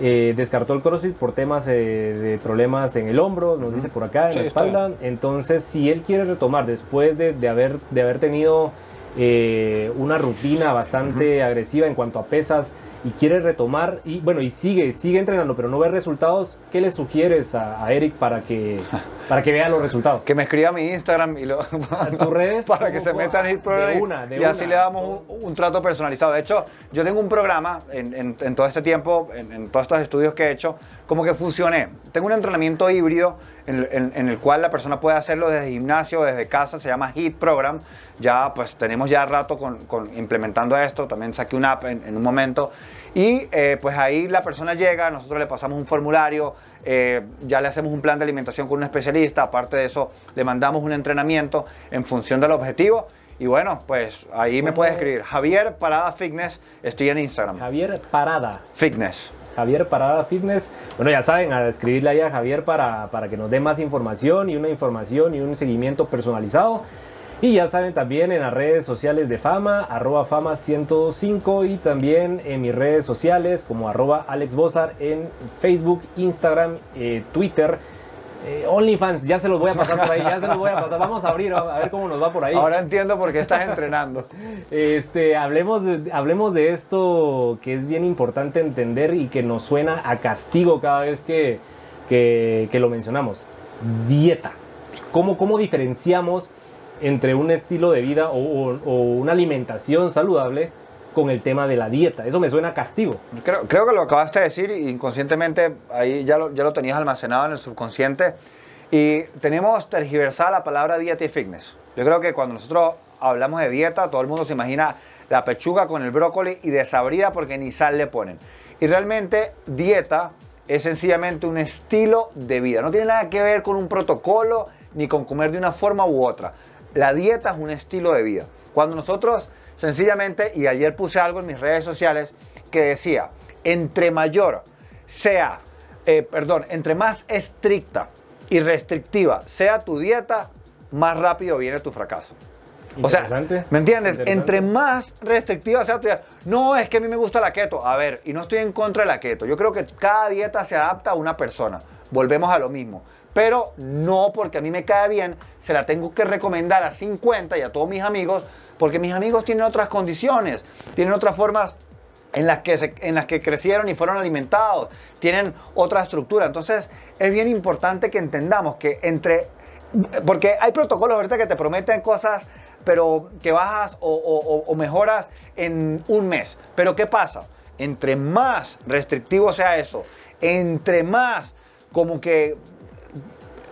eh, descartó el CrossFit por temas eh, de problemas en el hombro, nos dice por acá, en Sí, la espalda. Entonces, si él quiere retomar después de, de haber, de haber tenido eh, una rutina bastante agresiva en cuanto a pesas y quiere retomar, y bueno, y sigue, sigue entrenando, pero no ve resultados, ¿qué le sugieres a, a Eric para que, para que vea los resultados? Que me escriba a mi Instagram y lo, tus redes? para que ¿Cómo se metan en el programa De y- una, de y así una. le damos un, un trato personalizado. De hecho, yo tengo un programa en, en- en todo este tiempo, en, en todos estos estudios que he hecho, como que fusioné. Tengo un entrenamiento híbrido en, en- en el cual la persona puede hacerlo desde gimnasio, desde casa, se llama HIT Program. Ya pues tenemos ya rato con, con implementando esto, también saqué una app en, en un momento. Y eh, pues ahí la persona llega, nosotros le pasamos un formulario, eh, ya le hacemos un plan de alimentación con un especialista, aparte de eso le mandamos un entrenamiento en función del objetivo Y bueno, pues ahí me puedes escribir. Javier Parada Fitness, estoy en Instagram. Javier Parada. Fitness. Javier Parada Fitness. Bueno, ya saben, a escribirle ahí a Javier para, para que nos dé más información y una información y un seguimiento personalizado. Y ya saben también en las redes sociales de Fama, arroba Fama105 y también en mis redes sociales como arroba Alex Bozar en Facebook, Instagram, eh, Twitter, eh, OnlyFans. Ya se los voy a pasar por ahí, ya se los voy a pasar. Vamos a abrir, a ver cómo nos va por ahí. Ahora entiendo por qué estás entrenando. Este, hablemos de, hablemos de esto que es bien importante entender y que nos suena a castigo cada vez que, que, que lo mencionamos. Dieta. ¿Cómo, ¿Cómo diferenciamos entre un estilo de vida o, o- o una alimentación saludable con el tema de la dieta? Eso me suena a castigo. Creo, que lo acabaste de decir inconscientemente ahí ya lo, ya lo tenías almacenado en el subconsciente. Y tenemos tergiversada la palabra dieta y fitness. Yo creo que cuando nosotros hablamos de dieta, todo el mundo se imagina la pechuga con el brócoli y desabrida porque ni sal le ponen. Y realmente dieta es sencillamente un estilo de vida. No tiene nada que ver con un protocolo ni con comer de una forma u otra. La dieta es un estilo de vida. Cuando nosotros sencillamente, y ayer puse algo en mis redes sociales que decía, entre mayor sea, eh, perdón, entre más estricta y restrictiva sea tu dieta, más rápido viene tu fracaso. O sea. ¿me entiendes? Entre más restrictiva sea tu dieta. No, es que a mí me gusta la keto. A ver, y no estoy en contra de la keto. Yo creo que cada dieta se adapta a una persona. Volvemos a lo mismo. Pero no porque a mí me cae bien, se la tengo que recomendar a 50 y a todos mis amigos, porque mis amigos tienen otras condiciones, tienen otras formas en las, que en las que crecieron y fueron alimentados, tienen otra estructura. Entonces es bien importante que entendamos que entre, porque hay protocolos ahorita que te prometen cosas, pero que bajas o- o mejoras en un mes. Pero ¿qué pasa? Entre más restrictivo sea eso, entre más como que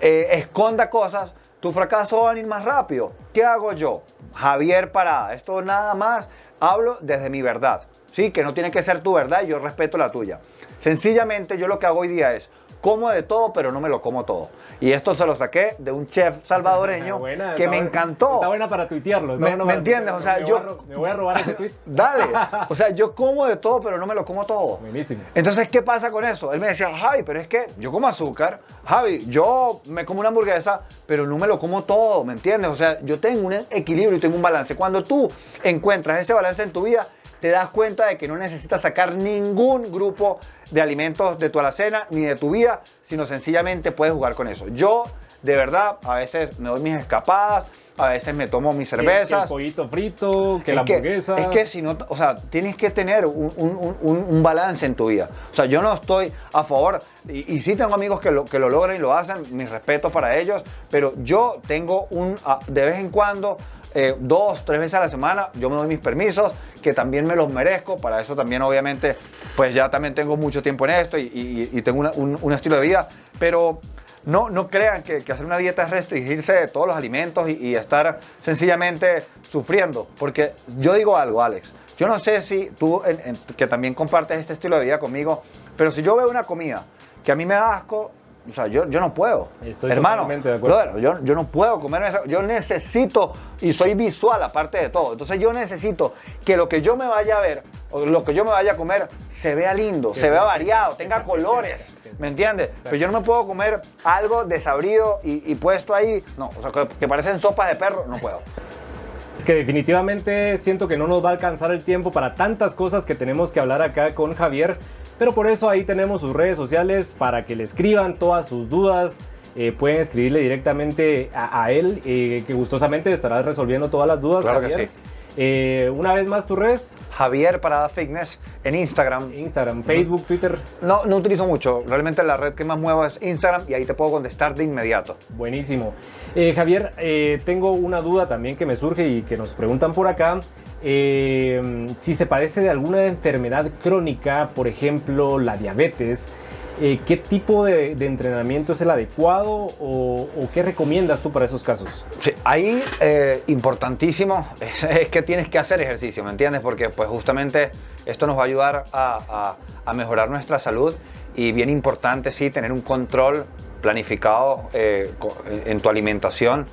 eh, esconda cosas, tu fracaso va a venir más rápido. ¿Qué hago yo? Javier Parada. Esto nada más hablo desde mi verdad. Sí, que no tiene que ser tu verdad y yo respeto la tuya. Sencillamente yo lo que hago hoy día es como de todo, pero no me lo como todo. Y esto se lo saqué de un chef salvadoreño Buena, que me buena. encantó. Está buena para tuitearlo. está Me- bueno me entiendes? O sea, me yo- voy a ro- me voy a robar ese tweet. Dale. O sea, yo como de todo, pero no me lo como todo. Buenísimo. Entonces, ¿qué pasa con eso? Él me decía, Javi, pero es que yo como azúcar, Javi, yo me como una hamburguesa, pero no me lo como todo, ¿me entiendes? O sea, yo tengo un equilibrio y tengo un balance. Cuando tú encuentras ese balance en tu vida, te das cuenta de que no necesitas sacar ningún grupo de alimentos de tu alacena ni de tu vida, sino sencillamente puedes jugar con eso. Yo, de verdad, a veces me doy mis escapadas, a veces me tomo mis Que- que cervezas. el pollito frito, que Es la que- hamburguesa. Es que si no, o sea, tienes que tener un, un- un- un balance en tu vida. O sea, yo no estoy a favor, y, y sí tengo amigos que lo, que lo logran y lo hacen, mis respetos para ellos, pero yo tengo un, de vez en cuando, eh, dos, tres veces a la semana, yo me doy mis permisos, que también me los merezco, para eso también obviamente, pues ya también tengo mucho tiempo en esto y, tengo una- un, un estilo de vida, pero... No, no crean que, que hacer una dieta es restringirse de todos los alimentos y, estar sencillamente sufriendo. Porque yo digo algo, Alex. Yo no sé si tú, que también compartes este estilo de vida conmigo, pero si yo veo una comida que a mí me da asco, o sea, yo, yo no puedo. Estoy Hermano, totalmente de acuerdo. brother, yo, yo no puedo comerme eso. Yo necesito, y soy visual aparte de todo, entonces yo necesito que lo que yo me vaya a ver, o lo que yo me vaya a comer, se vea lindo, Que se vea variado, tenga colores. ¿Me entiendes? Pero yo no me puedo comer algo desabrido y, y puesto ahí, no, o sea, que, que parecen sopas de perro, no puedo. Es que definitivamente siento que no nos va a alcanzar el tiempo para tantas cosas que tenemos que hablar acá con Javier, pero por eso ahí tenemos sus redes sociales para que le escriban todas sus dudas. eh, pueden escribirle directamente a, a él, eh, que gustosamente estará resolviendo todas las dudas. Claro que sí. Eh, una vez más, tus redes: Javier Parada Fitness en Instagram. Instagram, Facebook, Twitter. No, no utilizo mucho, realmente la red que más muevo es Instagram y ahí te puedo contestar de inmediato. Buenísimo. Eh, Javier, eh, tengo una duda también que me surge y que nos preguntan por acá. Eh, si se padece de alguna enfermedad crónica, por ejemplo la diabetes, eh, ¿qué tipo de, de entrenamiento es el adecuado o, o qué recomiendas tú para esos casos? Sí, ahí eh, importantísimo es, es que tienes que hacer ejercicio, ¿me entiendes? Porque pues justamente esto nos va a ayudar a, a- a mejorar nuestra salud y bien importante sí tener un control planificado eh, en tu alimentación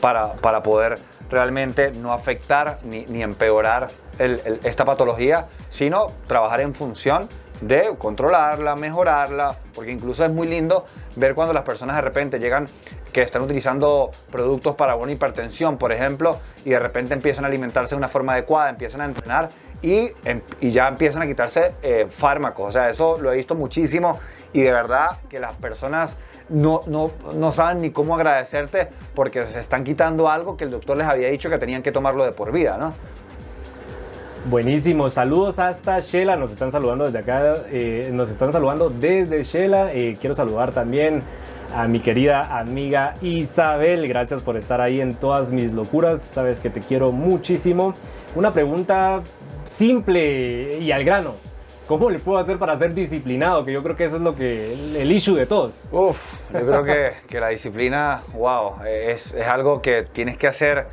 para, para poder realmente no afectar ni, ni empeorar esta patología, sino trabajar en función de controlarla, mejorarla, porque incluso es muy lindo ver cuando las personas de repente llegan que están utilizando productos para una hipertensión, por ejemplo, y de repente empiezan a alimentarse de una forma adecuada, empiezan a entrenar y, em- y ya empiezan a quitarse eh, fármacos. O sea, eso lo he visto muchísimo y de verdad que las personas no, no, no saben ni cómo agradecerte porque se están quitando algo que el doctor les había dicho que tenían que tomarlo de por vida, ¿no? Buenísimo, saludos hasta Shela, nos están saludando desde acá, eh, nos están saludando desde Shela. Eh, quiero saludar también a mi querida amiga Isabel, gracias por estar ahí en todas mis locuras, sabes que te quiero muchísimo. Una pregunta simple y al grano, ¿cómo le puedo hacer para ser disciplinado? Que yo creo que eso es lo que el, el issue de todos. Uf, yo creo que, que la disciplina, wow, es, es algo que tienes que hacer.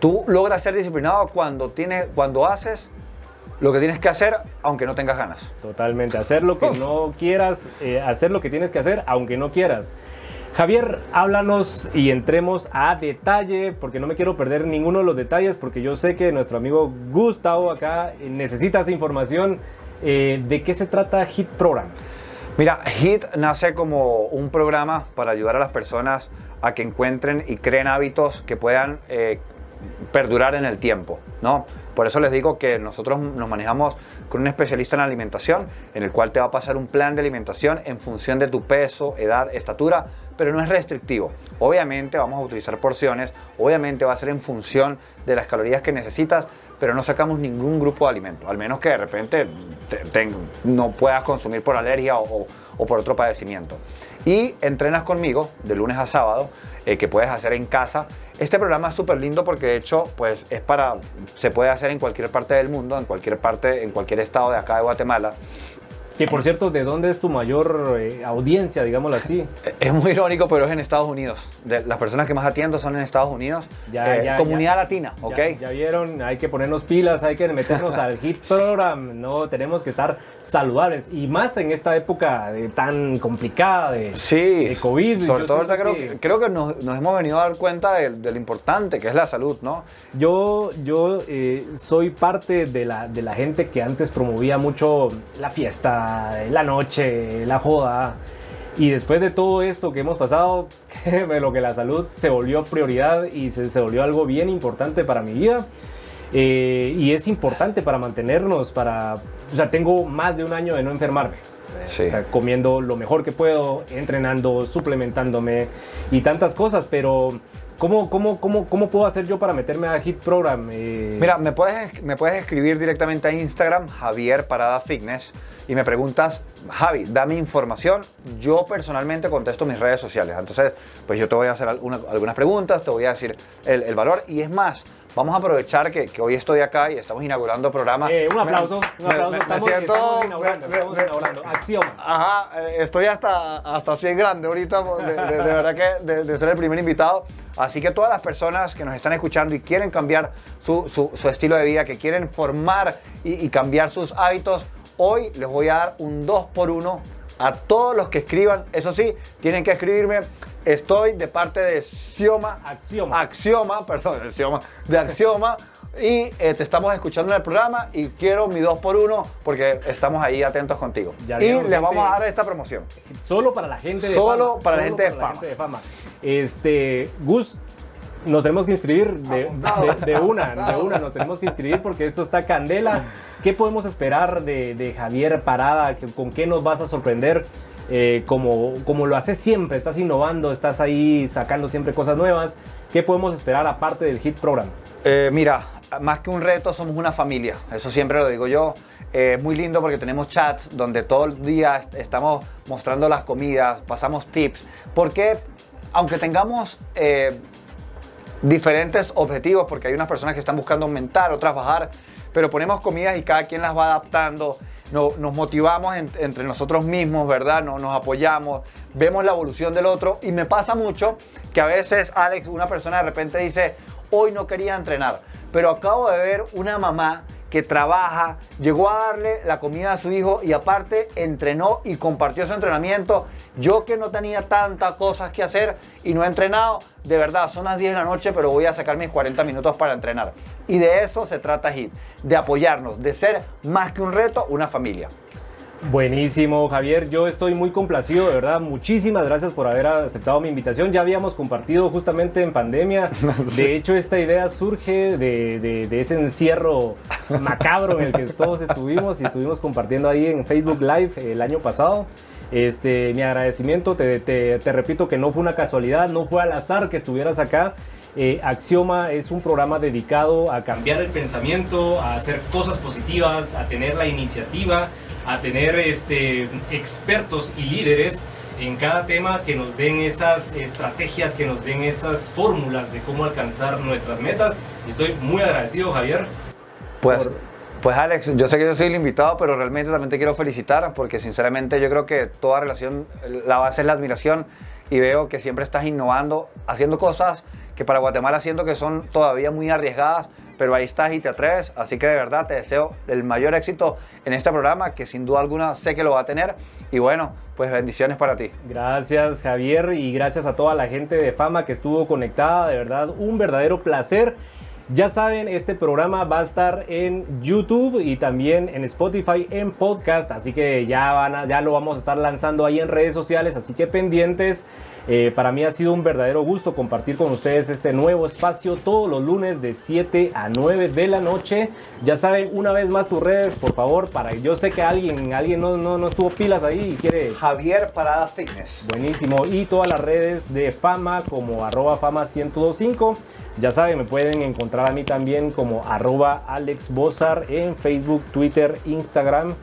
Tú logras ser disciplinado cuando, tienes, cuando haces lo que tienes que hacer, aunque no tengas ganas. Totalmente, hacer lo que Uf. no quieras, eh, hacer lo que tienes que hacer, aunque no quieras. Javier, háblanos y entremos a detalle, porque no me quiero perder ninguno de los detalles, porque yo sé que nuestro amigo Gustavo acá necesita esa información. Eh, ¿De qué se trata Hit Program? Mira, HIT nace como un programa para ayudar a las personas a que encuentren y creen hábitos que puedan eh, perdurar en el tiempo, ¿no? Por eso les digo que nosotros nos manejamos con un especialista en alimentación, en el cual te va a pasar un plan de alimentación en función de tu peso, edad, estatura, pero no es restrictivo. Obviamente vamos a utilizar porciones, obviamente va a ser en función de las calorías que necesitas, pero no sacamos ningún grupo de alimento, al menos que de repente te- te- no puedas consumir por alergia o por otro padecimiento. Y entrenas conmigo de lunes a sábado, eh, que puedes hacer en casa. Este programa es súper lindo porque de hecho pues, es para, se puede hacer en cualquier parte del mundo, en cualquier parte, en cualquier estado de acá de Guatemala. Que por cierto, ¿de dónde es tu mayor eh, audiencia, digámoslo así? Es muy irónico, pero es en Estados Unidos. De- las personas que más atiendo son en Estados Unidos. Ya, Eh, ya, comunidad ya. latina, ¿ok? Ya, vieron, hay que ponernos pilas, hay que meternos al hit program, no tenemos que estar saludables y más en esta época de tan complicada de, Sí, de COVID. Sobre todo creo, que- creo que nos, nos hemos venido a dar cuenta de, de lo importante que es la salud, ¿no? Yo, yo eh, soy parte de la, de la gente que antes promovía mucho la fiesta, la noche, la joda. Y después de todo esto que hemos pasado, créeme lo que la salud se volvió prioridad y se, se volvió algo bien importante para mi vida. Eh, y es importante para mantenernos, para... O sea, tengo más de un año de no enfermarme. Sí. O sea, comiendo lo mejor que puedo, entrenando, suplementándome y tantas cosas, pero ¿cómo, cómo, cómo, cómo puedo hacer yo para meterme a Hit Program? Eh, Mira, me puedes, me puedes escribir directamente a Instagram, Javier Parada Fitness, y me preguntas, Javi, dame información. Yo personalmente contesto mis redes sociales. Entonces, pues yo te voy a hacer alguna- algunas preguntas, te voy a decir el, el valor. Y es más, vamos a aprovechar que, que hoy estoy acá y estamos inaugurando programa. eh, un aplauso, Me- un aplauso. me- me estamos, siento- estamos inaugurando, estamos inaugurando. Acción. Ajá, eh, estoy hasta, hasta así de grande ahorita, de, de- de verdad que de, de ser el primer invitado. Así que todas las personas que nos están escuchando y quieren cambiar su, su- su estilo de vida, que quieren formar y, y cambiar sus hábitos, hoy les voy a dar un 2 por 1 a todos los que escriban. Eso sí, tienen que escribirme. Estoy de parte de Xioma. Axioma. Axioma, perdón, de Xioma, de Axioma. Y eh, te estamos escuchando en el programa y quiero mi 2 por 1 porque estamos ahí atentos contigo. Ya y les vamos a dar esta promoción. Solo para la gente de Solo fama. para la gente de para fama. gente de fama. Este, Gus, nos tenemos que inscribir de, de- de una, de una, nos tenemos que inscribir porque esto está candela. ¿Qué podemos esperar de, de Javier Parada? ¿Qué- ¿Con qué nos vas a sorprender? Eh, como, como lo haces siempre, estás innovando, estás ahí sacando siempre cosas nuevas. ¿Qué podemos esperar aparte del Hit Program? Eh, mira, más que un reto, somos una familia. Eso siempre lo digo yo. Eh, Es muy lindo porque tenemos chats donde todo el día est- estamos mostrando las comidas, pasamos tips. Porque aunque tengamos eh, diferentes objetivos, porque hay unas personas que están buscando aumentar, otras bajar, pero ponemos comidas y cada quien las va adaptando. No- nos motivamos en- entre nosotros mismos, ¿verdad? No- nos apoyamos, vemos la evolución del otro y me pasa mucho que a veces, Alex, una persona de repente dice, hoy no quería entrenar, pero acabo de ver una mamá que trabaja, llegó a darle la comida a su hijo y aparte entrenó y compartió su entrenamiento. Yo que no tenía tantas cosas que hacer y no he entrenado, de verdad, son las 10 de la noche, pero voy a sacar mis 40 minutos para entrenar. Y de eso se trata HIT, de apoyarnos, de ser más que un reto, una familia. Buenísimo, Javier. Yo estoy muy complacido, de verdad. Muchísimas gracias por haber aceptado mi invitación. Ya habíamos compartido justamente en pandemia. De hecho, esta idea surge de, ese encierro macabro en el que todos estuvimos y estuvimos compartiendo ahí en Facebook Live el año pasado. Este, mi agradecimiento, te, te repito que no fue una casualidad, no fue al azar que estuvieras acá. Eh, Axioma es un programa dedicado a cambiar el pensamiento, a hacer cosas positivas, a tener la iniciativa, a tener este, expertos y líderes en cada tema que nos den esas estrategias, que nos den esas fórmulas de cómo alcanzar nuestras metas. Estoy muy agradecido, Javier. Pues, pues Alex, yo sé que yo soy el invitado, pero realmente también te quiero felicitar porque sinceramente yo creo que toda relación, la base es la admiración y veo que siempre estás innovando, haciendo cosas que para Guatemala siento que son todavía muy arriesgadas, pero ahí estás y te atreves. Así que de verdad te deseo el mayor éxito en este programa, que sin duda alguna sé que lo va a tener. Y bueno, pues bendiciones para ti. Gracias Javier y gracias a toda la gente de Fama que estuvo conectada. De verdad, un verdadero placer. Ya saben, este programa va a estar en YouTube y también en Spotify en podcast, así que ya, van ya lo vamos a estar lanzando ahí en redes sociales, así que pendientes. Eh, para mí ha sido un verdadero gusto compartir con ustedes este nuevo espacio todos los lunes de 7 a 9 de la noche. Ya saben, una vez más tus redes, por favor, para yo sé que alguien, alguien no, no, no estuvo pilas ahí y quiere... Javier Parada Fitness. Buenísimo. Y todas las redes de Fama como arroba Fama 1025. Ya saben, me pueden encontrar a mí también como arroba Alex Bozar en Facebook, Twitter, Instagram.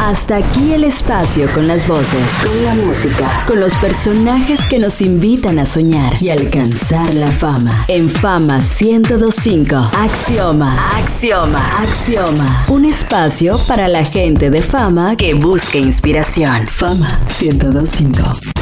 Hasta aquí el espacio con las voces, con la música, con los personajes que nos invitan a soñar y alcanzar la fama. En Fama 1025, Axioma, Axioma, Axioma. Un espacio para la gente de fama que busca inspiración. Fama 1025.